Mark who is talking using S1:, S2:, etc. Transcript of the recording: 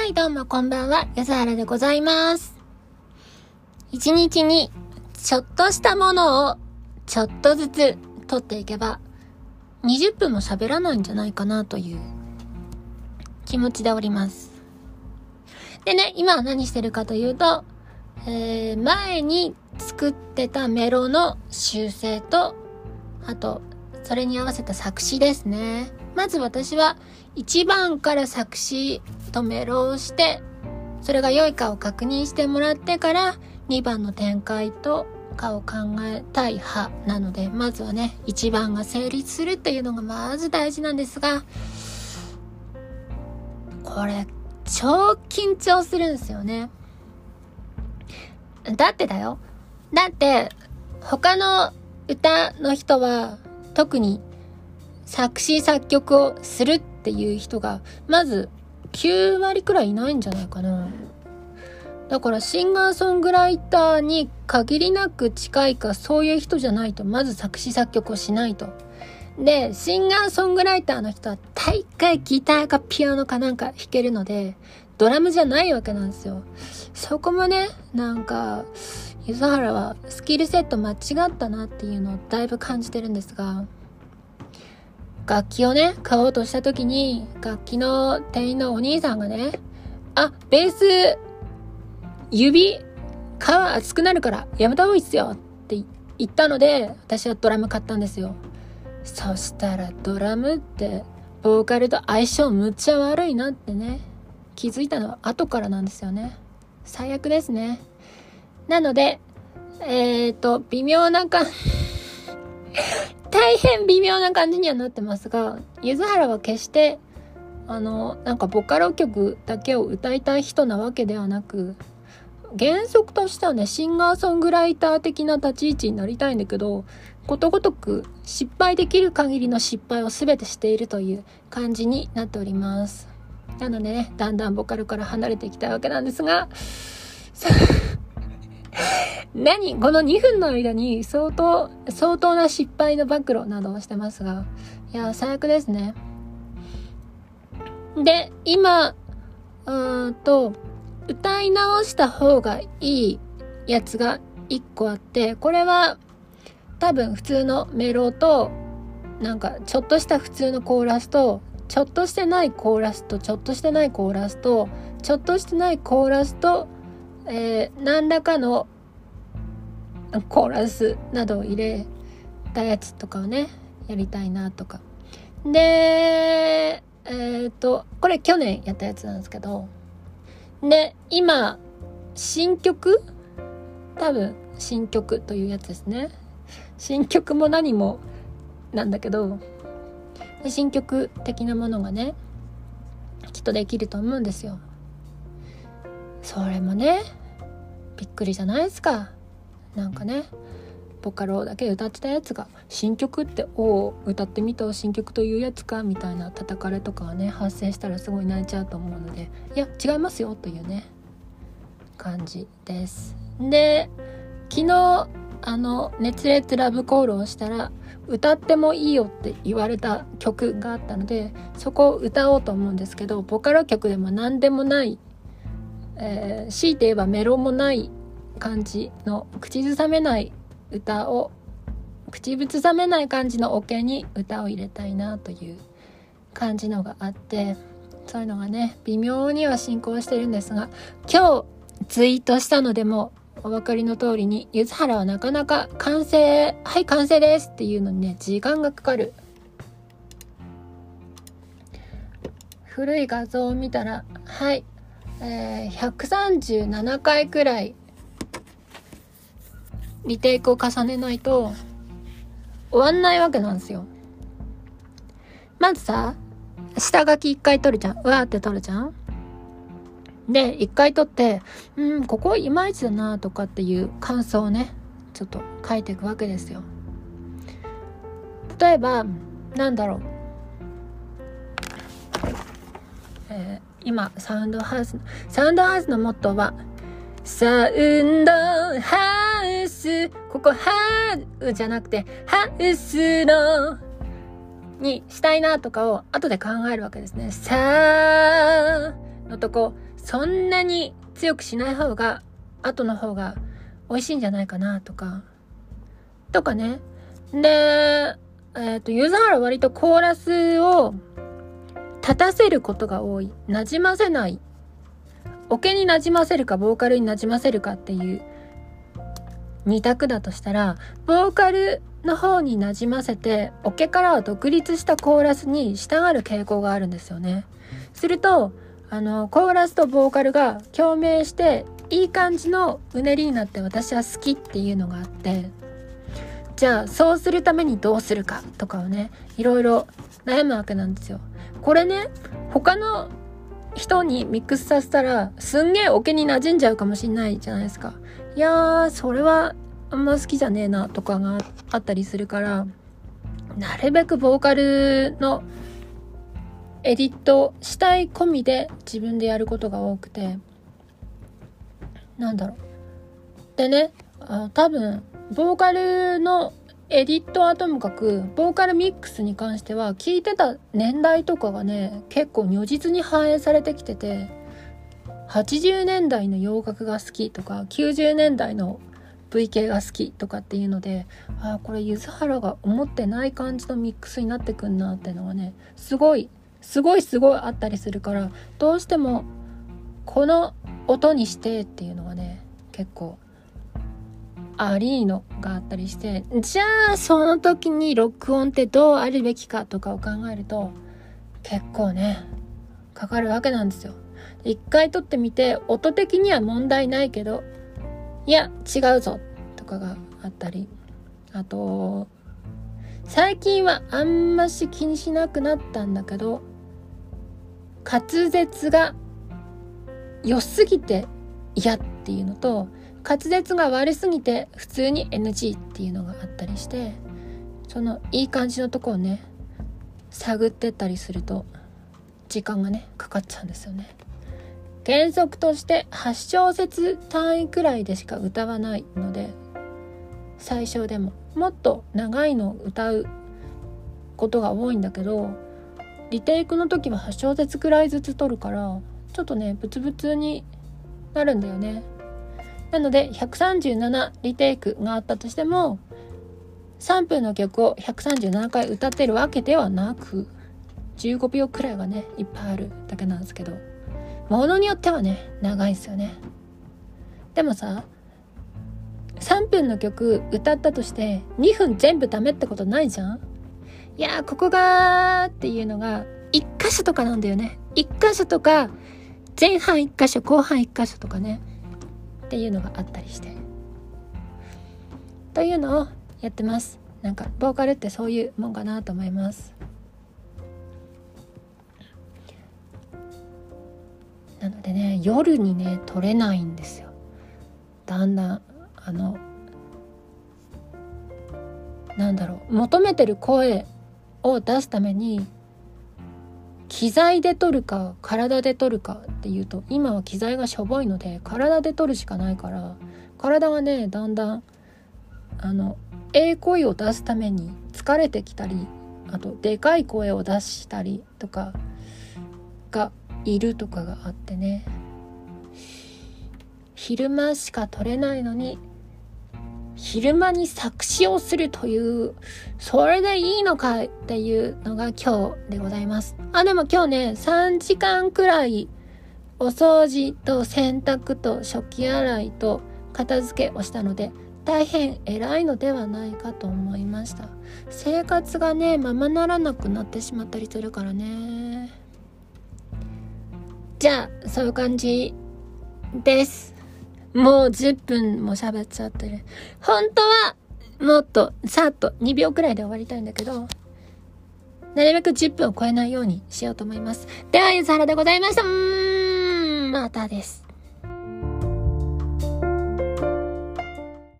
S1: はい、どうもこんばんは、安原でございます。一日にちょっとしたものをちょっとずつ取っていけば、20分も喋らないんじゃないかなという気持ちでおります。でね、今は何してるかというと、えー、前に作ってたメロの修正と、あと、それに合わせた作詞ですね。まず私は1番から作詞とメロをして、それが良いかを確認してもらってから2番の展開とかを考えたい派なので、まずはね、1番が成立するっていうのがまず大事なんですが、これ超緊張するんですよね。だってだよ。だって、他の歌の人は特に作詞作曲をするっていう人がまず9割くらいいないんじゃないかな。だからシンガーソングライターに限りなく近いかそういう人じゃないとまず作詞作曲をしないと。で、シンガーソングライターの人は大概ギターかピアノかなんか弾けるので、ドラムじゃないわけなんですよ。そこもね、なんか、ゆずはらはスキルセット間違ったなっていうのをだいぶ感じてるんですが、楽器をね、買おうとした時に、楽器の店員のお兄さんがね、あ、ベース、指、皮熱くなるからやめた方がいいっすよって言ったので、私はドラム買ったんですよ。そしたらドラムって、ボーカルと相性むっちゃ悪いなってね、気づいたのは後からなんですよね。最悪ですね。なので、えっ、ー、と、微妙な感大変微妙な感じにはなってますが、ゆずはは決して、あの、なんかボカロ曲だけを歌いたい人なわけではなく、原則としてはね、シンガーソングライター的な立ち位置になりたいんだけど、ことごとく失敗できる限りの失敗を全てしているという感じになっております。なのでね、だんだんボカルから離れていきたいわけなんですが、何この2分の間に相当、相当な失敗の暴露などをしてますが、いや、最悪ですね。で、今、うーんと、歌い直した方がいいやつが1個あって、これは多分普通のメロと、なんかちょっとした普通のコーラスと、ちょっとしてないコーラスと、ちょっとしてないコーラスと、ちょっとしてないコーラスと、えー、何らかのコーラスなどを入れたやつとかをね、やりたいなとか。で、えっ、と、これ去年やったやつなんですけど、で、今、新曲？多分、新曲というやつですね。新曲も何もなんだけど、新曲的なものがね、きっとできると思うんですよ。それもね、びっくりじゃないですか。なんかねボカロだけ歌ってたやつが新曲って「お歌ってみた新曲というやつか」みたいな叩かれとかがね発生したらすごい泣いちゃうと思うのでいや違いますよというね感じです。で昨日あの熱烈ラブコールをしたら歌ってもいいよって言われた曲があったのでそこを歌おうと思うんですけどボカロ曲でも何でもない、えー、強いて言えばメロもない感じの口ずさめない歌を口ずさめない感じのオケに歌を入れたいなという感じのがあってそういうのがね微妙には進行してるんですが今日ツイートしたのでもお分かりの通りにゆずはらはなかなか完成はい完成ですっていうのにね時間がかかる。古い画像を見たらはい、えー、137回くらいリテイクを重ねないと終わんないわけなんですよ。まずさ、下書き一回取るじゃん。わーって取るじゃん。で、一回取って、うん、ここいまいちだなとかっていう感想をね、ちょっと書いていくわけですよ。例えば、なんだろう。えー、今、サウンドハウス、サウンドハウスのモットーは、サウンドハウス、ここハウじゃなくて、ハウスの、にしたいなとかを後で考えるわけですね。サウのとこ、そんなに強くしない方が、後の方が美味しいんじゃないかなとか、とかね。で、えっ、ー、と、ユーザーは割とコーラスを立たせることが多い。馴染ませない。オケに馴染ませるか、ボーカルに馴染ませるかっていう二択だとしたら、ボーカルの方に馴染ませて、オケからは独立したコーラスに従う傾向があるんですよね。すると、あの、コーラスとボーカルが共鳴して、いい感じのうねりになって私は好きっていうのがあって、じゃあそうするためにどうするかとかをね、いろいろ悩むわけなんですよ。これね、他の人にミックスさせたら、すんげえオケに馴染んじゃうかもしんないじゃないですか。いやー、それはあんま好きじゃねえなとかがあったりするから、なるべくボーカルのエディットしたい込みで自分でやることが多くて、なんだろう。でね、あ多分、ボーカルのエディットはともかく、ボーカルミックスに関しては、聞いてた年代とかがね、結構如実に反映されてきてて、80年代の洋楽が好きとか90年代の V 系が好きとかっていうのでああこれ柚原が思ってない感じのミックスになってくんなってのがねすごいすごいすごいあったりするからどうしてもこの音にしてっていうのがね結構アリーノがあったりしてじゃあその時に録音ってどうあるべきかとかを考えると結構ねかかるわけなんですよ。一回撮ってみて音的には問題ないけどいや違うぞとかがあったりあと最近はあんまし気にしなくなったんだけど滑舌が良すぎて嫌っていうのと滑舌が悪すぎて普通に NG っていうのがあったりしてそのいい感じのとこをね探ってったりすると時間がねかかっちゃうんですよね。原則として8小節単位くらいでしか歌わないので最小でももっと長いのを歌うことが多いんだけどリテイクの時は8小節くらいずつ取るからちょっとねブツブツになるんだよね。なので137リテイクがあったとしても3分の曲を137回歌ってるわけではなく15秒くらいがねいっぱいあるだけなんですけど。ものによってはね長いですよね。でもさ3分の曲歌ったとして2分全部ダメってことないじゃん。いやここがっていうのが1箇所とかなんだよね。1箇所とか前半1箇所後半1箇所とかね。っていうのがあったりして。というのをやってます。なんかボーカルってそういうもんかなと思います。のでね夜にね撮れないんですよ。だんだんあのなんだろう求めてる声を出すために機材で撮るか体で撮るかっていうと今は機材がしょぼいので体で撮るしかないから体がねだんだんあのええ声を出すために疲れてきたりあとでかい声を出したりとかがいるとかがあってね。昼間しか撮れないのに昼間に作詞をするというそれでいいのかっていうのが今日でございます。あでも今日ね3時間くらいお掃除と洗濯と食器洗いと片付けをしたので大変偉いのではないかと思いました。生活がねままならなくなってしまったりするからね。じゃあ、そういう感じです。もう10分も喋っちゃってる。本当は、もっと、さっと2秒くらいで終わりたいんだけど、なるべく10分を超えないようにしようと思います。では、ゆずはらでございました。またです。